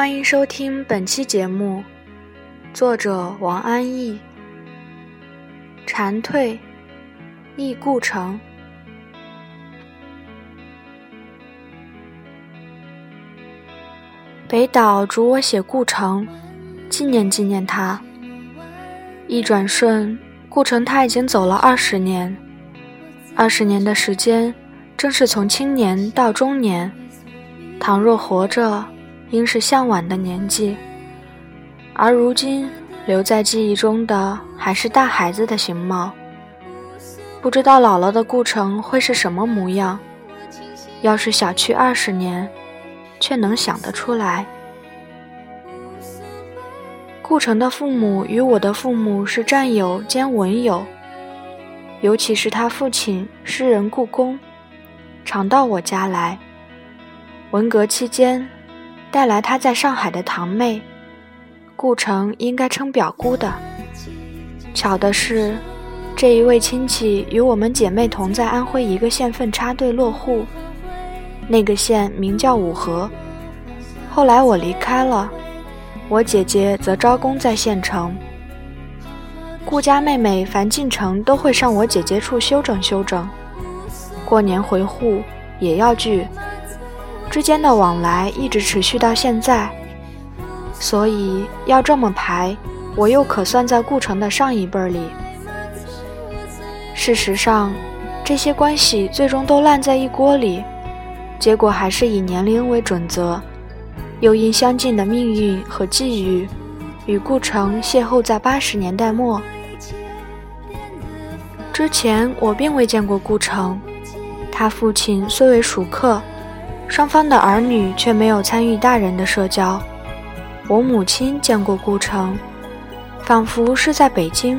欢迎收听本期节目，作者王安忆。蝉蜕，忆故城。北岛嘱我写故城，纪念纪念他。一转瞬，顾城他已经走了二十年，二十年的时间，正是从青年到中年。倘若活着，应是向晚的年纪。而如今留在记忆中的，还是大孩子的形貌。不知道老了的顾城会是什么模样。要是小去二十年，却能想得出来。顾城的父母与我的父母是战友兼文友，尤其是他父亲诗人顾公，常到我家来。文革期间，带来他在上海的堂妹，顾城应该称表姑的。巧的是，这一位亲戚与我们姐妹同在安徽一个县份插队落户，那个县名叫五河。后来我离开了。我姐姐则招工在县城，顾家妹妹凡进城都会上我姐姐处休整休整，过年回沪也要聚，之间的往来一直持续到现在，所以要这么排，我又可算在顾城的上一辈里。事实上，这些关系最终都烂在一锅里，结果还是以年龄为准则。又因相近的命运和际遇，与顾城邂逅在八十年代末。之前我并未见过顾城，他父亲虽为熟客，双方的儿女却没有参与大人的社交。我母亲见过顾城，仿佛是在北京，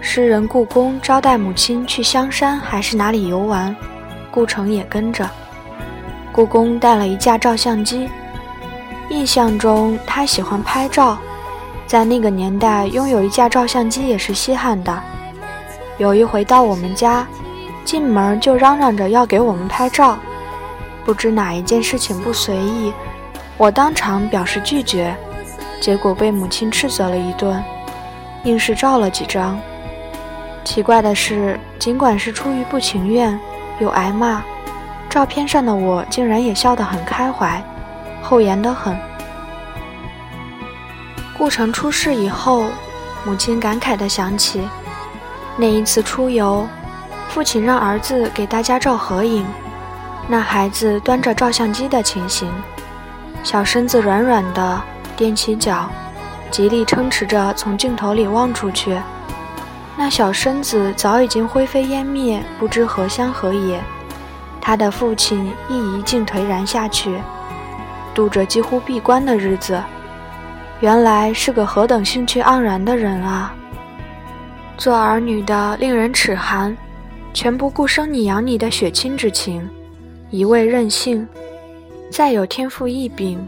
诗人故宫招待母亲去香山还是哪里游玩，顾城也跟着。故宫带了一架照相机。印象中，他喜欢拍照，在那个年代，拥有一架照相机也是稀罕的。有一回到我们家，进门就嚷嚷着要给我们拍照，不知哪一件事情不随意，我当场表示拒绝，结果被母亲斥责了一顿，硬是照了几张。奇怪的是，尽管是出于不情愿，又挨骂，照片上的我竟然也笑得很开怀。厚颜得很。顾城出事以后，母亲感慨地想起那一次出游，父亲让儿子给大家照合影，那孩子端着照相机的情形，小身子软软的，踮起脚，极力撑持着从镜头里望出去，那小身子早已经灰飞烟灭，不知何乡何野。他的父亲亦一竟颓然下去。度着几乎闭关的日子，原来是个何等兴趣盎然的人啊！做儿女的令人齿寒，全不顾生你养你的血亲之情，一味任性；再有天赋异禀，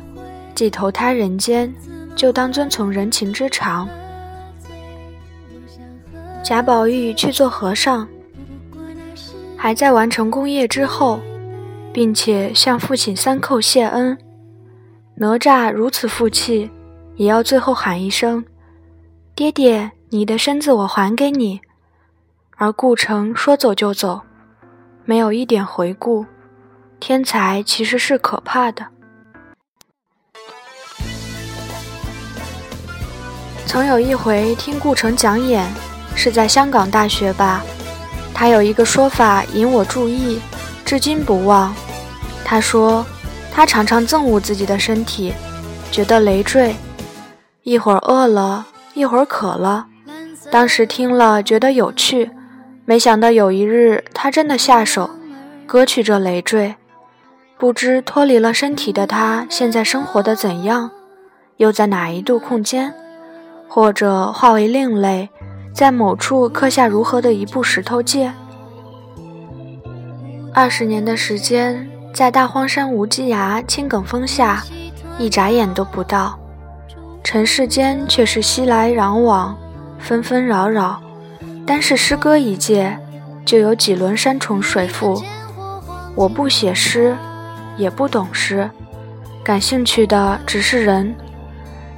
既投胎人间，就当遵从人情之常。贾宝玉去做和尚，还在完成功业之后，并且向父亲三叩谢恩。哪吒如此负气，也要最后喊一声：“爹爹，你的身子我还给你。”而顾城说走就走，没有一点回顾。天才其实是可怕的。曾有一回听顾城讲演，是在香港大学吧？他有一个说法引我注意，至今不忘。他说。他常常憎恶自己的身体，觉得累赘，一会儿饿了，一会儿渴了。当时听了觉得有趣，没想到有一日他真的下手，割去这累赘。不知脱离了身体的他，现在生活的怎样？又在哪一度空间？或者化为另类，在某处刻下如何的一部石头界？二十年的时间。在大荒山无稽崖青埂峰下，一眨眼都不到，尘世间却是熙来攘往，纷纷扰扰。单是诗歌一界，就有几轮山重水复。我不写诗，也不懂诗，感兴趣的只是人。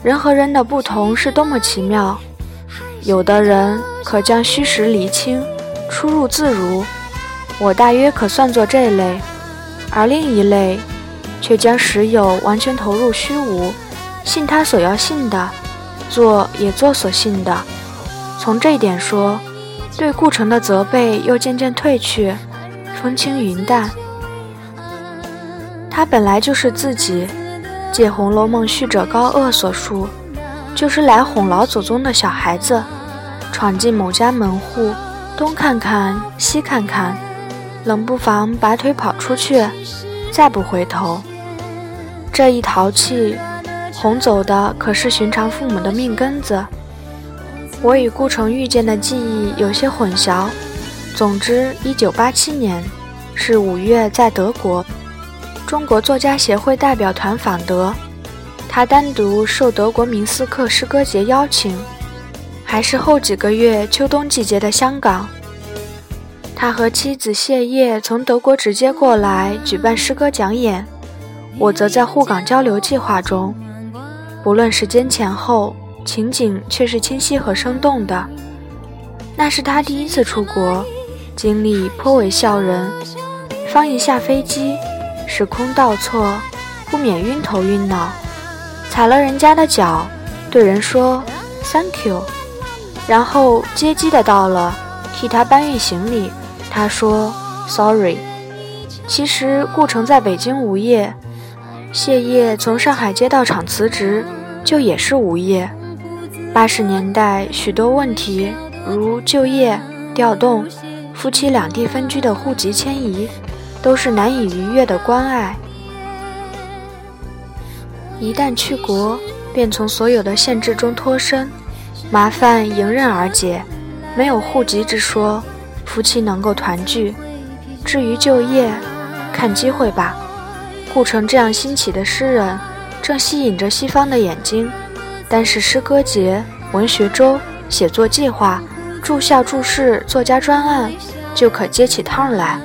人和人的不同是多么奇妙！有的人可将虚实厘清，出入自如，我大约可算作这类；而另一类，却将实有完全投入虚无，信他所要信的，做也做所信的。从这点说，对顾城的责备又渐渐退去，风轻云淡。他本来就是自己。借《红楼梦》续者高鹗所述，就是来哄老祖宗的小孩子，闯进某家门户，东看看西看看，冷不防拔腿跑出去，再不回头。这一淘气，哄走的可是寻常父母的命根子。我与顾城遇见的记忆有些混淆。总之，一九八七年，是五月，在德国。中国作家协会代表团访德，他单独受德国明斯克诗歌节邀请，还是后几个月秋冬季节的香港。他和妻子谢烨从德国直接过来举办诗歌讲演，我则在沪港交流计划中。不论时间前后，情景却是清晰和生动的。那是他第一次出国，经历颇为笑人。方一下飞机。时空倒错，不免晕头晕脑，踩了人家的脚，对人说 “thank you”，然后接机的到了，替他搬运行李，他说 “sorry”。其实顾城在北京无业，谢烨从上海街道厂辞职，就也是无业。八十年代许多问题，如就业、调动、夫妻两地分居的户籍迁移。都是难以逾越的关爱。一旦去国，便从所有的限制中脱身，麻烦迎刃而解，没有户籍之说，夫妻能够团聚。至于就业，看机会吧。顾城这样新起的诗人，正吸引着西方的眼睛。但是诗歌节、文学周、写作计划、住校注释、作家专案，就可接起趟来。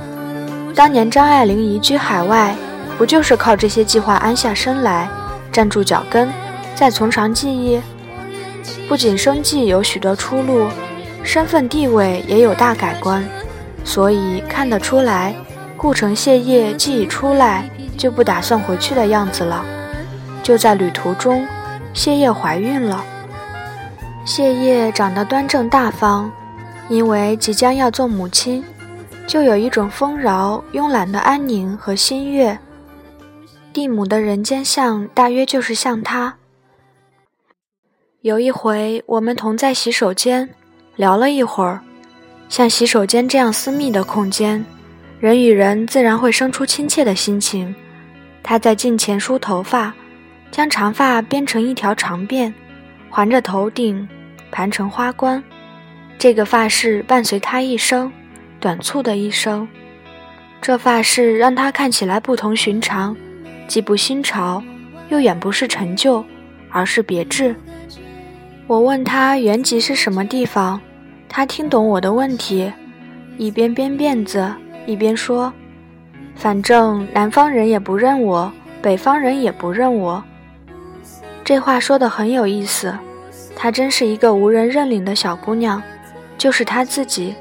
当年张爱玲移居海外，不就是靠这些计划安下身来，站住脚跟，再从长计议？不仅生计有许多出路，身份地位也有大改观。所以看得出来，顾城谢烨既已出来，就不打算回去的样子了。就在旅途中，谢烨怀孕了。谢烨长得端正大方，因为即将要做母亲。就有一种丰饶、慵懒的安宁和心悦。蒂姆的人间相，大约就是像他。有一回，我们同在洗手间聊了一会儿，像洗手间这样私密的空间，人与人自然会生出亲切的心情。他在镜前梳头发，将长发编成一条长辫，环着头顶，盘成花冠。这个发饰伴随他一生。短促的一生，这发饰让他看起来不同寻常，既不新潮，又远不是陈旧，而是别致。我问他原籍是什么地方，他听懂我的问题，一边编辫子一边说：“反正南方人也不认我，北方人也不认我。”这话说的很有意思。她真是一个无人认领的小姑娘，就是她自己。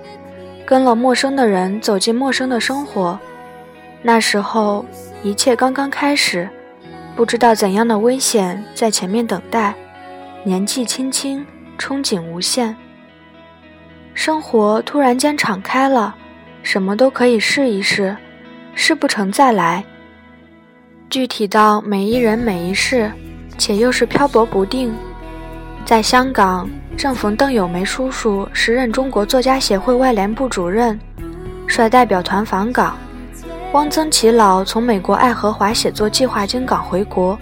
跟了陌生的人走进陌生的生活，那时候一切刚刚开始，不知道怎样的危险在前面等待。年纪轻轻，憧憬无限。生活突然间敞开了，什么都可以试一试，试不成再来。具体到每一人每一事，且又是漂泊不定。在香港，正逢邓友梅叔叔时任中国作家协会外联部主任，率代表团访港；汪曾祺老从美国爱荷华写作计划经港回国；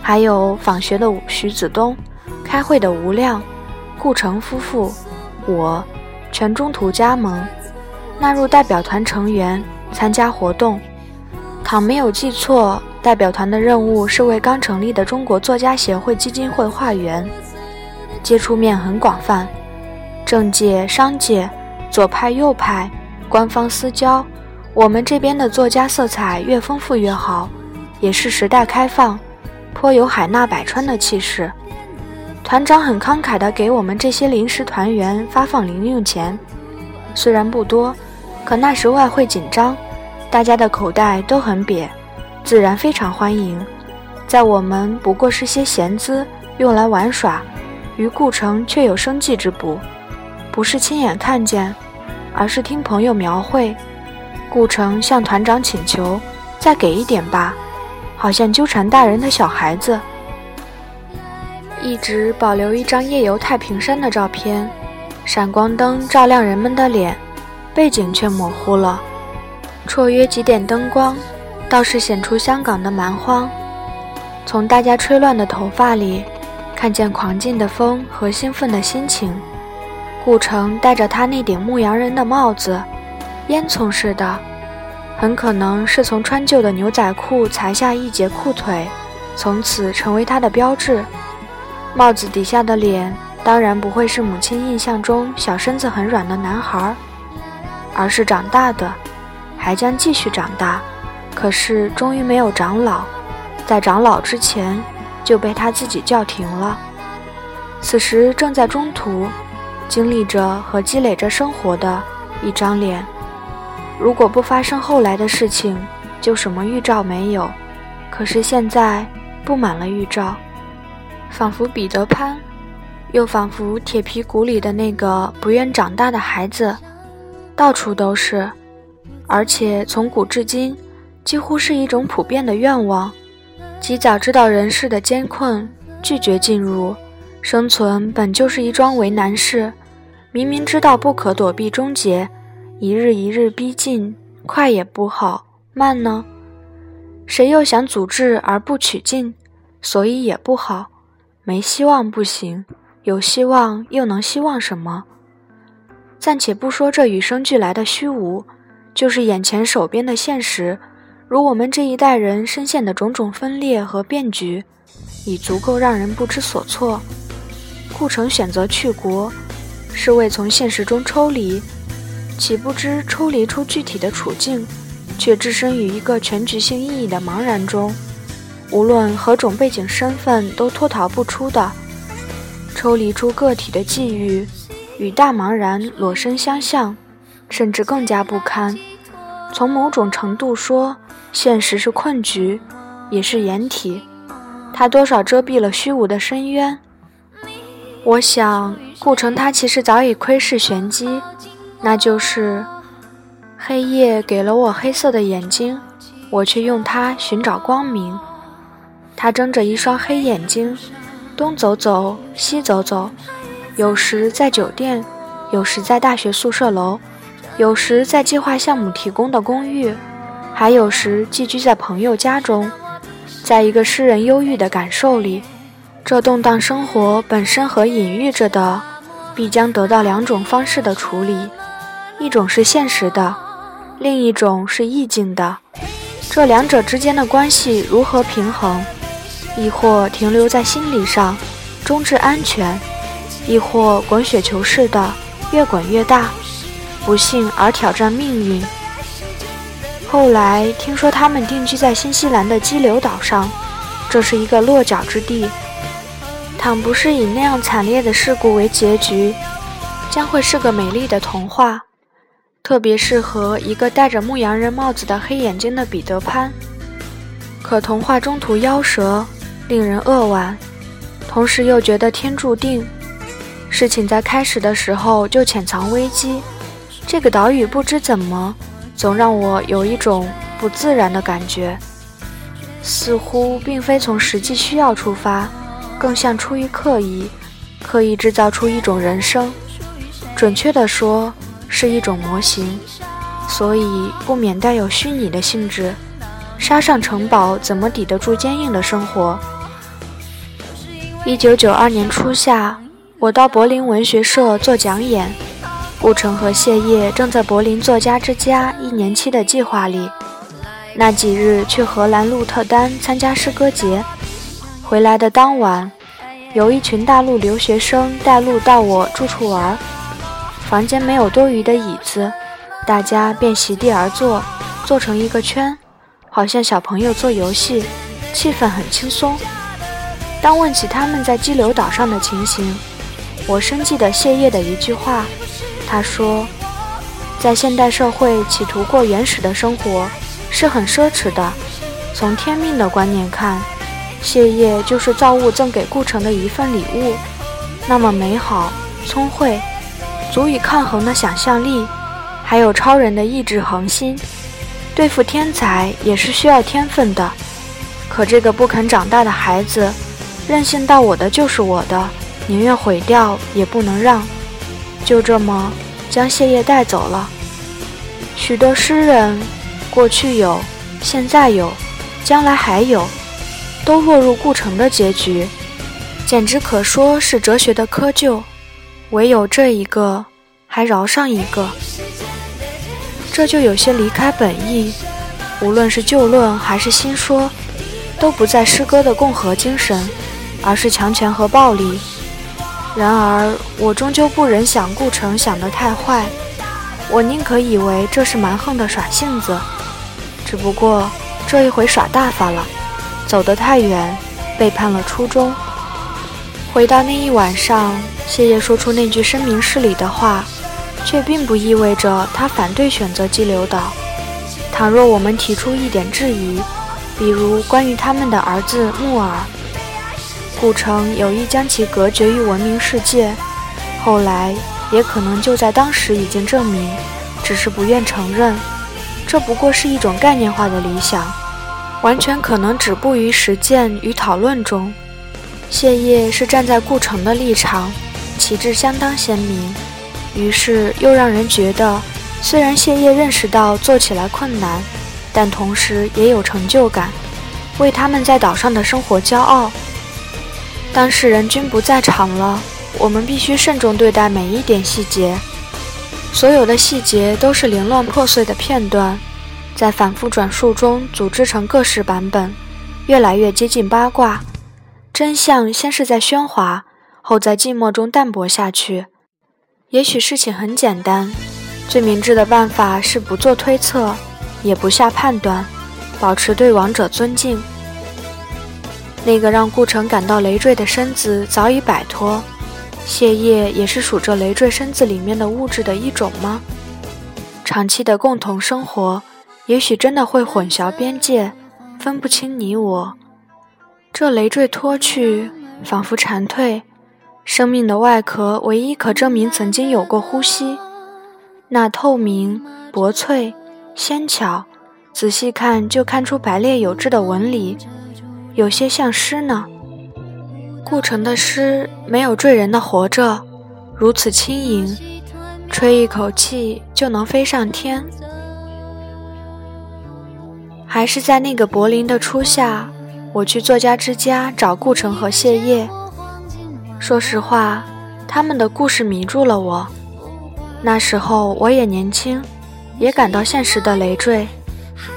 还有访学的徐子东、开会的吴亮、顾城夫妇，我全中途加盟，纳入代表团成员，参加活动。倘没有记错，代表团的任务是为刚成立的中国作家协会基金会化缘。接触面很广泛，政界、商界、左派、右派、官方、私交，我们这边的作家色彩越丰富越好，也是时代开放，颇有海纳百川的气势。团长很慷慨地给我们这些临时团员发放零用钱，虽然不多，可那时外汇紧张，大家的口袋都很瘪，自然非常欢迎。在我们不过是些闲资，用来玩耍，于顾城却有生计之补。不是亲眼看见，而是听朋友描绘。顾城向团长请求，再给一点吧，好像纠缠大人的小孩子。一直保留一张夜游太平山的照片，闪光灯照亮人们的脸，背景却模糊了。绰约几点灯光，倒是显出香港的蛮荒。从大家吹乱的头发里，看见狂劲的风和兴奋的心情。顾城戴着他那顶牧羊人的帽子，烟囱似的，很可能是从穿旧的牛仔裤裁下一截裤腿，从此成为他的标志。帽子底下的脸，当然不会是母亲印象中小身子很软的男孩，而是长大的，还将继续长大。可是终于没有长老，在长老之前就被他自己叫停了。此时正在中途。经历着和积累着生活的一张脸，如果不发生后来的事情，就什么预兆没有。可是现在布满了预兆，仿佛彼得潘，又仿佛铁皮鼓里的那个不愿长大的孩子，到处都是，而且从古至今，几乎是一种普遍的愿望：及早知道人世的艰困，拒绝进入。生存本就是一桩为难事。明明知道不可躲避终结，一日一日逼近，快也不好，慢呢？谁又想阻滞而不取进，所以也不好。没希望不行，有希望又能希望什么？暂且不说这与生俱来的虚无，就是眼前手边的现实，如我们这一代人深陷的种种分裂和变局，已足够让人不知所措。顾城选择去国。是为从现实中抽离，岂不知抽离出具体的处境，却置身于一个全局性意义的茫然中，无论何种背景身份都脱逃不出的，抽离出个体的际遇，与大茫然裸身相向，甚至更加不堪。从某种程度说，现实是困局，也是掩体，它多少遮蔽了虚无的深渊。我想。顾城他其实早已窥视玄机，那就是黑夜给了我黑色的眼睛，我却用它寻找光明。他睁着一双黑眼睛，东走走，西走走，有时在酒店，有时在大学宿舍楼，有时在计划项目提供的公寓，还有时寄居在朋友家中。在一个诗人忧郁的感受里，这动荡生活本身和隐喻着的。必将得到两种方式的处理，一种是现实的，另一种是意境的。这两者之间的关系如何平衡？亦或停留在心理上，终至安全；亦或滚雪球似的越滚越大，不幸而挑战命运。后来听说他们定居在新西兰的激流岛上，这是一个落脚之地。倘不是以那样惨烈的事故为结局，将会是个美丽的童话，特别适合一个戴着牧羊人帽子的黑眼睛的彼得潘。可童话中途夭折，令人扼腕，同时又觉得天注定。事情在开始的时候就潜藏危机。这个岛屿不知怎么，总让我有一种不自然的感觉，似乎并非从实际需要出发。更像出于刻意，刻意制造出一种人生，准确地说是一种模型，所以不免带有虚拟的性质。沙上城堡怎么抵得住坚硬的生活？一九九二年初夏，我到柏林文学社做讲演，顾城和谢烨正在柏林作家之家一年期的计划里，那几日去荷兰鹿特丹参加诗歌节。回来的当晚，有一群大陆留学生带路到我住处玩。房间没有多余的椅子，大家便席地而坐，坐成一个圈，好像小朋友做游戏，气氛很轻松。当问起他们在激流岛上的情形，我深记得谢烨的一句话，他说：“在现代社会，企图过原始的生活是很奢侈的。从天命的观念看，谢烨就是造物赠给顾城的一份礼物，那么美好、聪慧，足以抗衡的想象力，还有超人的意志恒心。对付天才也是需要天分的。可这个不肯长大的孩子。”任性到我的就是我的，宁愿毁掉也不能让，就这么将谢烨带走了。许多诗人，过去有，现在有，将来还有，都落入顾城的结局，简直可说是哲学的窠臼。唯有这一个，还饶上一个，这就有些离开本意。无论是旧论还是新说，都不在诗歌的共和精神。而是强权和暴力。然而，我终究不忍想顾城想得太坏，我宁可以为这是蛮横的耍性子。只不过这一回耍大发了，走得太远，背叛了初衷。回到那一晚上，谢烨说出那句声明事理的话，却并不意味着他反对选择激流岛。倘若我们提出一点质疑，比如关于他们的儿子木耳。顾城有意将其隔绝于文明世界，后来也可能就在当时已经证明，只是不愿承认。这不过是一种概念化的理想，完全可能止步于实践与讨论中。谢烨是站在顾城的立场，旗帜相当鲜明，于是又让人觉得，虽然谢烨认识到做起来困难，但同时也有成就感，为他们在岛上的生活骄傲。当事人均不在场了，我们必须慎重对待每一点细节。所有的细节都是凌乱破碎的片段，在反复转述中组织成各式版本，越来越接近八卦。真相先是在喧哗，后在寂寞中淡薄下去。也许事情很简单，最明智的办法是不做推测，也不下判断，保持对王者尊敬。那个让顾城感到累赘的身子早已摆脱，谢烨也是属这累赘身子里面的物质的一种吗？长期的共同生活，也许真的会混淆边界，分不清你我。这累赘脱去，仿佛蝉蜕，生命的外壳唯一可证明曾经有过呼吸，那透明、薄脆、纤巧，仔细看就看出排列有致的纹理。有些像诗呢，顾城的诗没有坠人的活着，如此轻盈，吹一口气就能飞上天。还是在那个柏林的初夏，我去作家之家找顾城和谢烨。说实话，他们的故事迷住了我。那时候我也年轻，也感到现实的累赘，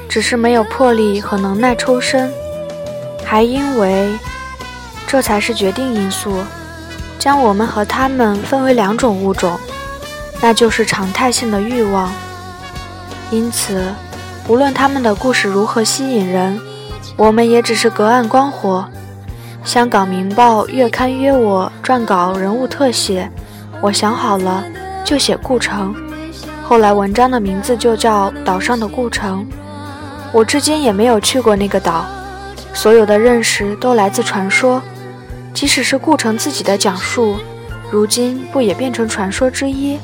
只是没有魄力和能耐抽身。还因为，这才是决定因素，将我们和他们分为两种物种，那就是常态性的欲望。因此，无论他们的故事如何吸引人，我们也只是隔岸观火。香港《明报》月刊约我撰稿人物特写，我想好了就写顾城。后来文章的名字就叫《岛上的顾城》。我至今也没有去过那个岛。所有的认识都来自传说，即使是顾城自己的讲述，如今不也变成传说之一？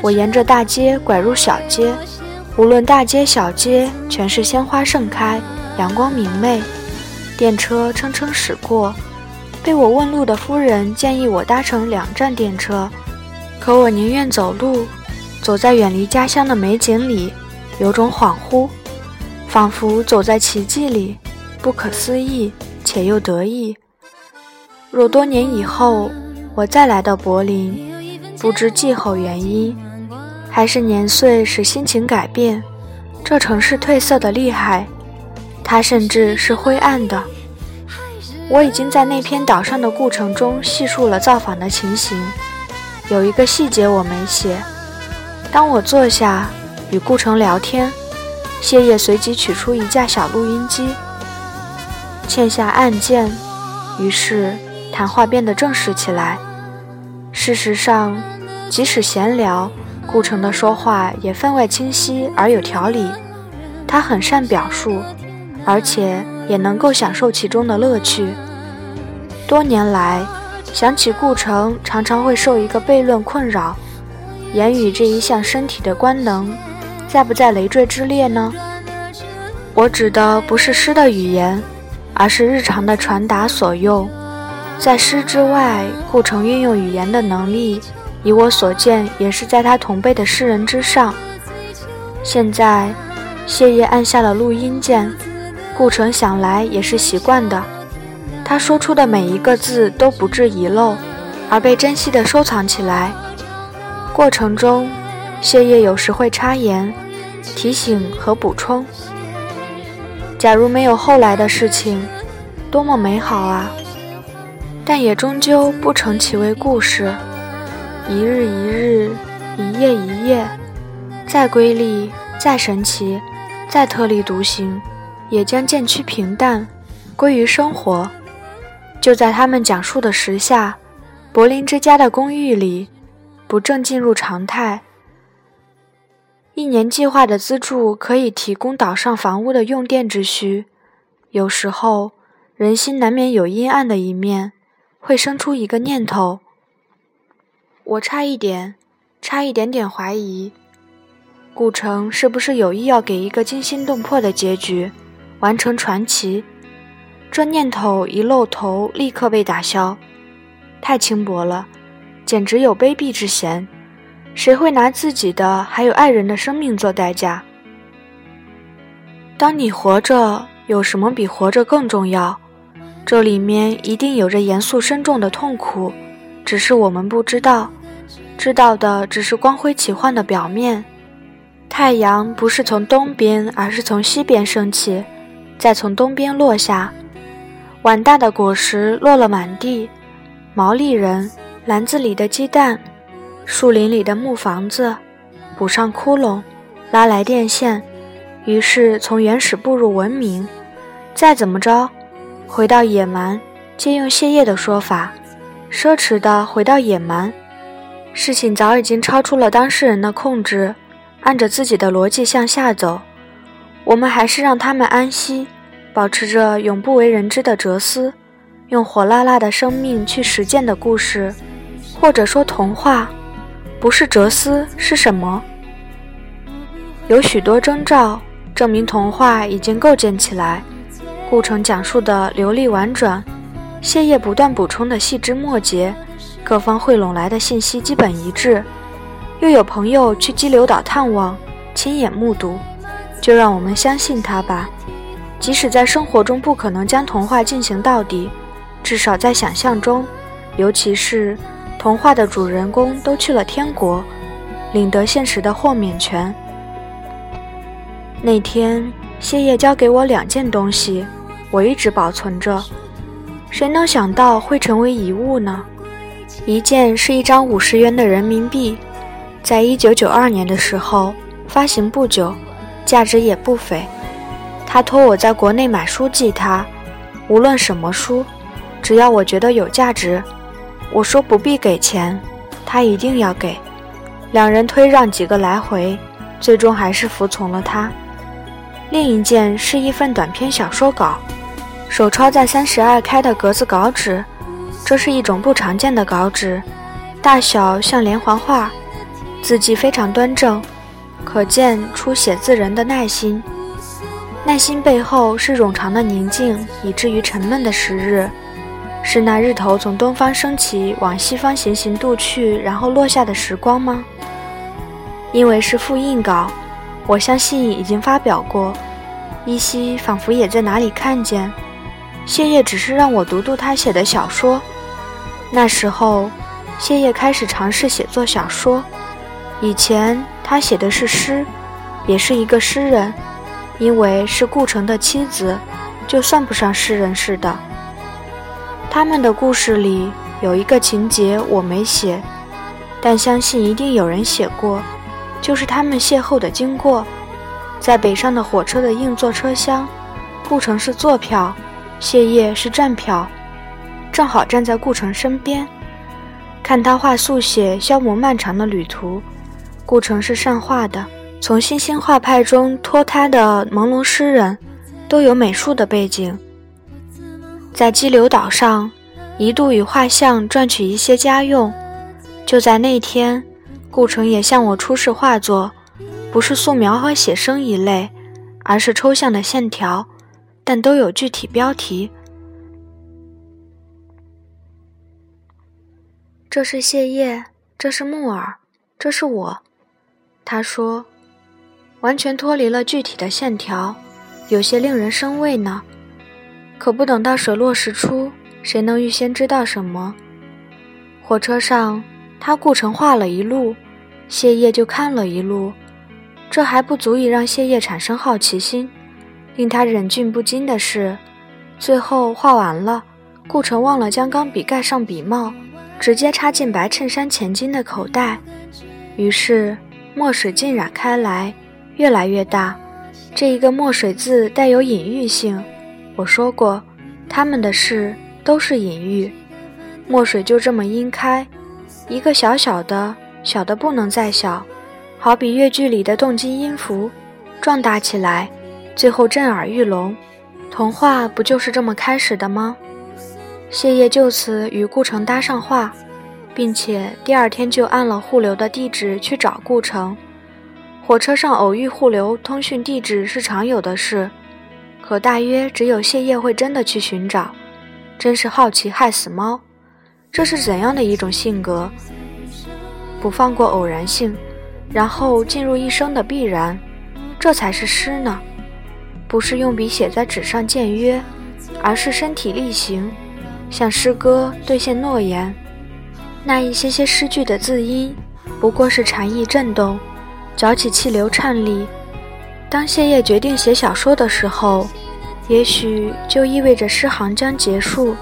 我沿着大街拐入小街，无论大街小街，全是鲜花盛开，阳光明媚，电车蹭蹭驶过。被我问路的夫人建议我搭乘两站电车，可我宁愿走路，走在远离家乡的美景里，有种恍惚，仿佛走在奇迹里。不可思议且又得意。若多年以后我再来到柏林，不知气候原因，还是年岁使心情改变，这城市褪色的厉害，它甚至是灰暗的。我已经在那篇岛上的故城中细述了造访的情形，有一个细节我没写。当我坐下与顾城聊天，谢烨随即取出一架小录音机。欠下案件，于是谈话变得正式起来。事实上，即使闲聊，顾城的说话也分外清晰而有条理。他很善表述，而且也能够享受其中的乐趣。多年来，想起顾城，常常会受一个悖论困扰：言语这一项身体的官能，在不在累赘之列呢？我指的不是诗的语言，而是日常的传达所用。在诗之外，顾城运用语言的能力，以我所见，也是在他同辈的诗人之上。现在，谢烨按下了录音键，顾城想来也是习惯的。他说出的每一个字都不致遗漏，而被珍惜地收藏起来。过程中，谢烨有时会插言、提醒和补充。假如没有后来的事情，多么美好啊！但也终究不成其为故事。一日一日，一夜一夜，再瑰丽，再神奇，再特立独行，也将渐趋平淡，归于生活。就在他们讲述的时下，柏林之家的公寓里，不正进入常态。一年计划的资助可以提供岛上房屋的用电之需，有时候人心难免有阴暗的一面，会生出一个念头。我差一点，差一点点怀疑，顾城是不是有意要给一个惊心动魄的结局，完成传奇？这念头一露头，立刻被打消，太轻薄了，简直有卑鄙之嫌。谁会拿自己的还有爱人的生命做代价？当你活着，有什么比活着更重要？这里面一定有着严肃深重的痛苦，只是我们不知道，知道的只是光辉奇幻的表面。太阳不是从东边，而是从西边升起，再从东边落下。碗大的果实落了满地，毛利人篮子里的鸡蛋。树林里的木房子，补上窟窿，拉来电线，于是从原始步入文明。再怎么着，回到野蛮。借用谢烨的说法，奢侈的回到野蛮。事情早已经超出了当事人的控制，按着自己的逻辑向下走。我们还是让他们安息，保持着永不为人知的哲思，用火辣辣的生命去实践的故事，或者说童话。不是哲思是什么？有许多征兆证明童话已经构建起来。顾城讲述的流利婉转，谢烨不断补充的细枝末节，各方汇拢来的信息基本一致。又有朋友去激流岛探望，亲眼目睹，就让我们相信他吧。即使在生活中不可能将童话进行到底，至少在想象中，尤其是。童话的主人公都去了天国，领得现实的豁免权。那天，谢烨交给我两件东西，我一直保存着。谁能想到会成为遗物呢？一件是一张五十元的人民币，在一九九二年的时候发行不久，价值也不菲。他托我在国内买书寄他，无论什么书，只要我觉得有价值。我说不必给钱，他一定要给。两人推让几个来回，最终还是服从了他。另一件是一份短篇小说稿，手抄在三十二开的格子稿纸，这是一种不常见的稿纸，大小像连环画，字迹非常端正，可见出写字人的耐心。耐心背后是冗长的宁静，以至于沉闷的时日。是那日头从东方升起，往西方行行渡去，然后落下的时光吗？因为是复印稿，我相信已经发表过，依稀仿佛也在哪里看见。谢烨只是让我读读他写的小说。那时候，谢烨开始尝试写作小说。以前他写的是诗，也是一个诗人，因为是顾城的妻子，就算不上诗人似的。他们的故事里有一个情节我没写，但相信一定有人写过，就是他们邂逅的经过。在北上的火车的硬座车厢，顾城是坐票，谢烨是站票。正好站在顾城身边，看他画速写，消磨漫长的旅途。顾城是善画的，从新兴画派中脱胎的朦胧诗人，都有美术的背景。在激流岛上，一度与画像赚取一些家用。就在那天，顾城也向我出示画作，不是素描和写生一类，而是抽象的线条，但都有具体标题。这是谢烨，这是木耳，这是我。他说：“完全脱离了具体的线条，有些令人生畏呢。可不等到水落石出，谁能预先知道什么？”火车上，他顾城画了一路，谢烨就看了一路，这还不足以让谢烨产生好奇心。令他忍俊不禁的是，最后画完了，顾城忘了将钢笔盖上笔帽，直接插进白衬衫前襟的口袋，于是。墨水浸染开来，越来越大。这一个墨水字带有隐喻性。我说过，他们的事都是隐喻。墨水就这么晕开，一个小小的，小的不能再小，好比越剧里的动机音符，壮大起来，最后震耳欲聋。童话不就是这么开始的吗？谢烨就此与顾城搭上话。并且第二天就按了互留的地址去找顾城。火车上偶遇互留通讯地址是常有的事，可大约只有谢烨会真的去寻找。真是好奇害死猫！这是怎样的一种性格？不放过偶然性，然后进入一生的必然，这才是诗呢。不是用笔写在纸上见约，而是身体力行，向诗歌兑现诺言。那一些些诗句的字音，不过是禅意震动，搅起气流颤栗。当谢烨决定写小说的时候，也许就意味着诗行将结束。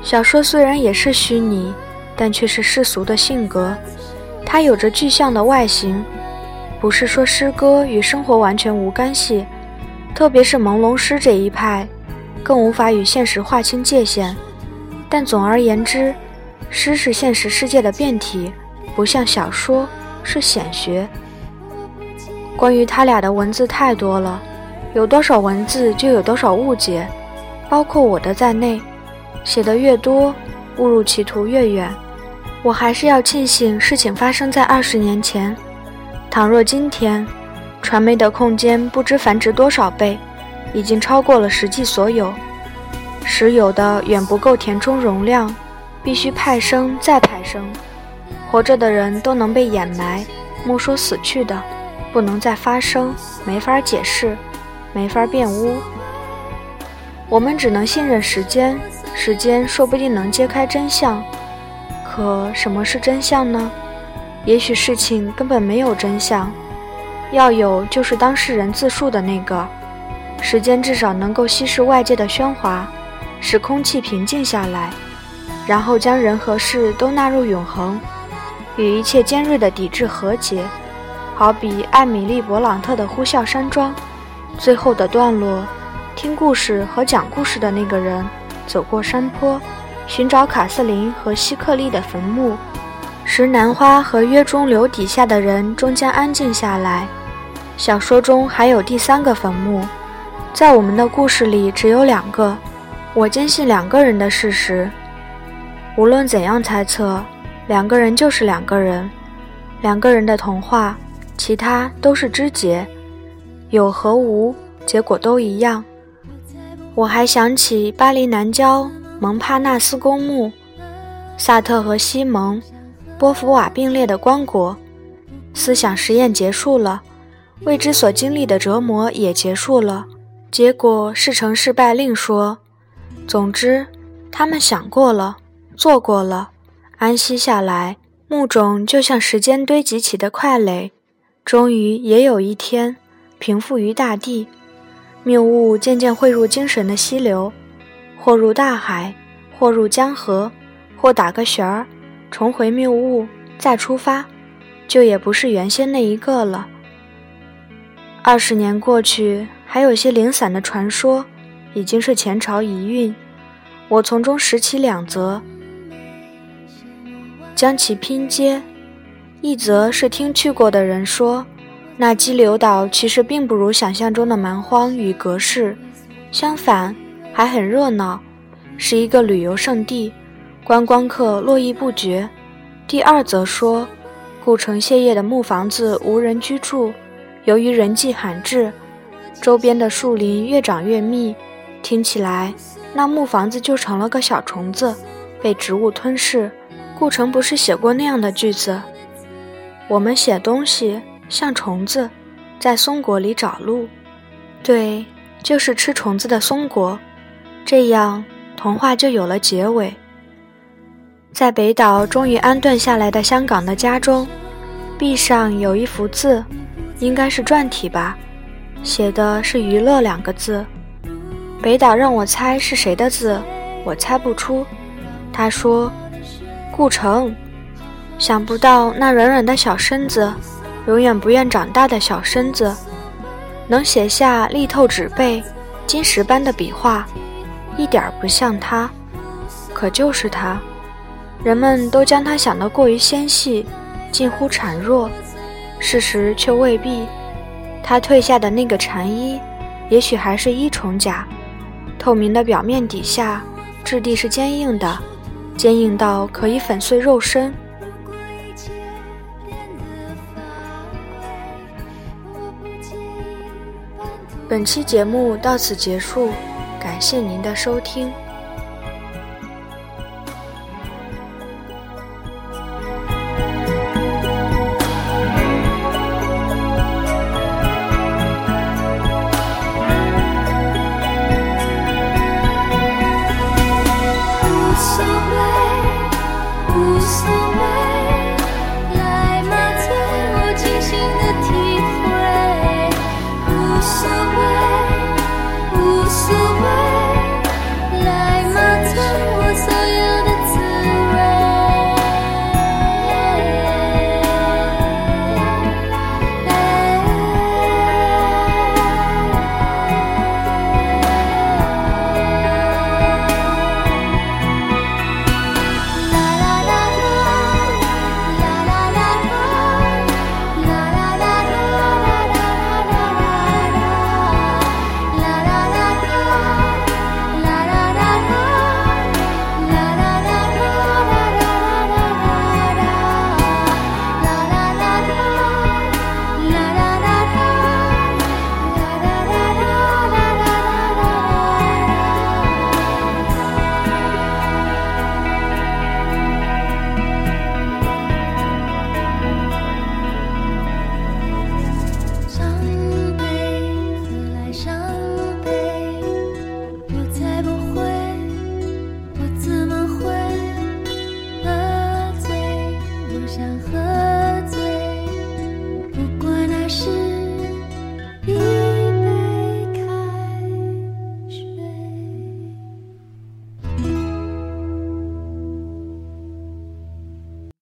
小说虽然也是虚拟，但却是世俗的性格。它有着具象的外形，不是说诗歌与生活完全无干系，特别是朦胧诗这一派，更无法与现实划清界限。但总而言之。诗是现实世界的变体，不像小说是显学。关于他俩的文字太多了，有多少文字就有多少误解，包括我的在内。写的越多，误入歧途越远。我还是要庆幸事情发生在二十年前。倘若今天，传媒的空间不知繁殖多少倍，已经超过了实际所有，实有的远不够填充容量。必须派生再派生，活着的人都能被掩埋，莫说死去的，不能再发生，没法解释，没法变污。我们只能信任时间，时间说不定能揭开真相。可什么是真相呢？也许事情根本没有真相，要有就是当事人自述的那个。时间至少能够稀释外界的喧哗，使空气平静下来。然后将人和事都纳入永恒，与一切尖锐的抵制和解，好比艾米丽·勃朗特的《呼啸山庄》最后的段落。听故事和讲故事的那个人走过山坡，寻找卡瑟琳和希克利的坟墓，石南花和约中流底下的人终将安静下来。小说中还有第三个坟墓，在我们的故事里只有两个。我坚信两个人的事实。无论怎样猜测，两个人就是两个人，两个人的童话，其他都是枝节，有和无，结果都一样。我还想起巴黎南郊蒙帕纳斯公墓，萨特和西蒙波伏瓦并列的棺椁，思想实验结束了，未知所经历的折磨也结束了，结果是成是败另说。总之，他们想过了。做过了，安息下来，木种就像时间堆积起的块垒，终于也有一天平复于大地。谬误渐渐汇入精神的溪流，或入大海，或入江河，或打个旋儿，重回谬误，再出发，就也不是原先那一个了。二十年过去，还有些零散的传说，已经是前朝遗韵。我从中拾起两则，将其拼接。一则是听去过的人说，那激流岛其实并不如想象中的蛮荒与隔世，相反还很热闹，是一个旅游胜地，观光客络绎不绝。第二则说，顾城谢业的木房子无人居住，由于人迹罕至，周边的树林越长越密，听起来那木房子就成了个小虫子，被植物吞噬。顾城不是写过那样的句子？我们写东西像虫子，在松果里找路。对，就是吃虫子的松果。这样，童话就有了结尾。在北岛终于安顿下来的香港的家中，壁上有一幅字，应该是篆体吧，写的是“娱乐”两个字。北岛让我猜是谁的字，我猜不出。他说：“顾城。”想不到那软软的小身子，永远不愿长大的小身子，能写下力透纸背、金石般的笔画，一点儿不像他，可就是他。人们都将他想得过于纤细，近乎孱弱，事实却未必。他褪下的那个蝉衣，也许还是衣虫甲，透明的表面底下，质地是坚硬的，坚硬到可以粉碎肉身。本期节目到此结束，感谢您的收听。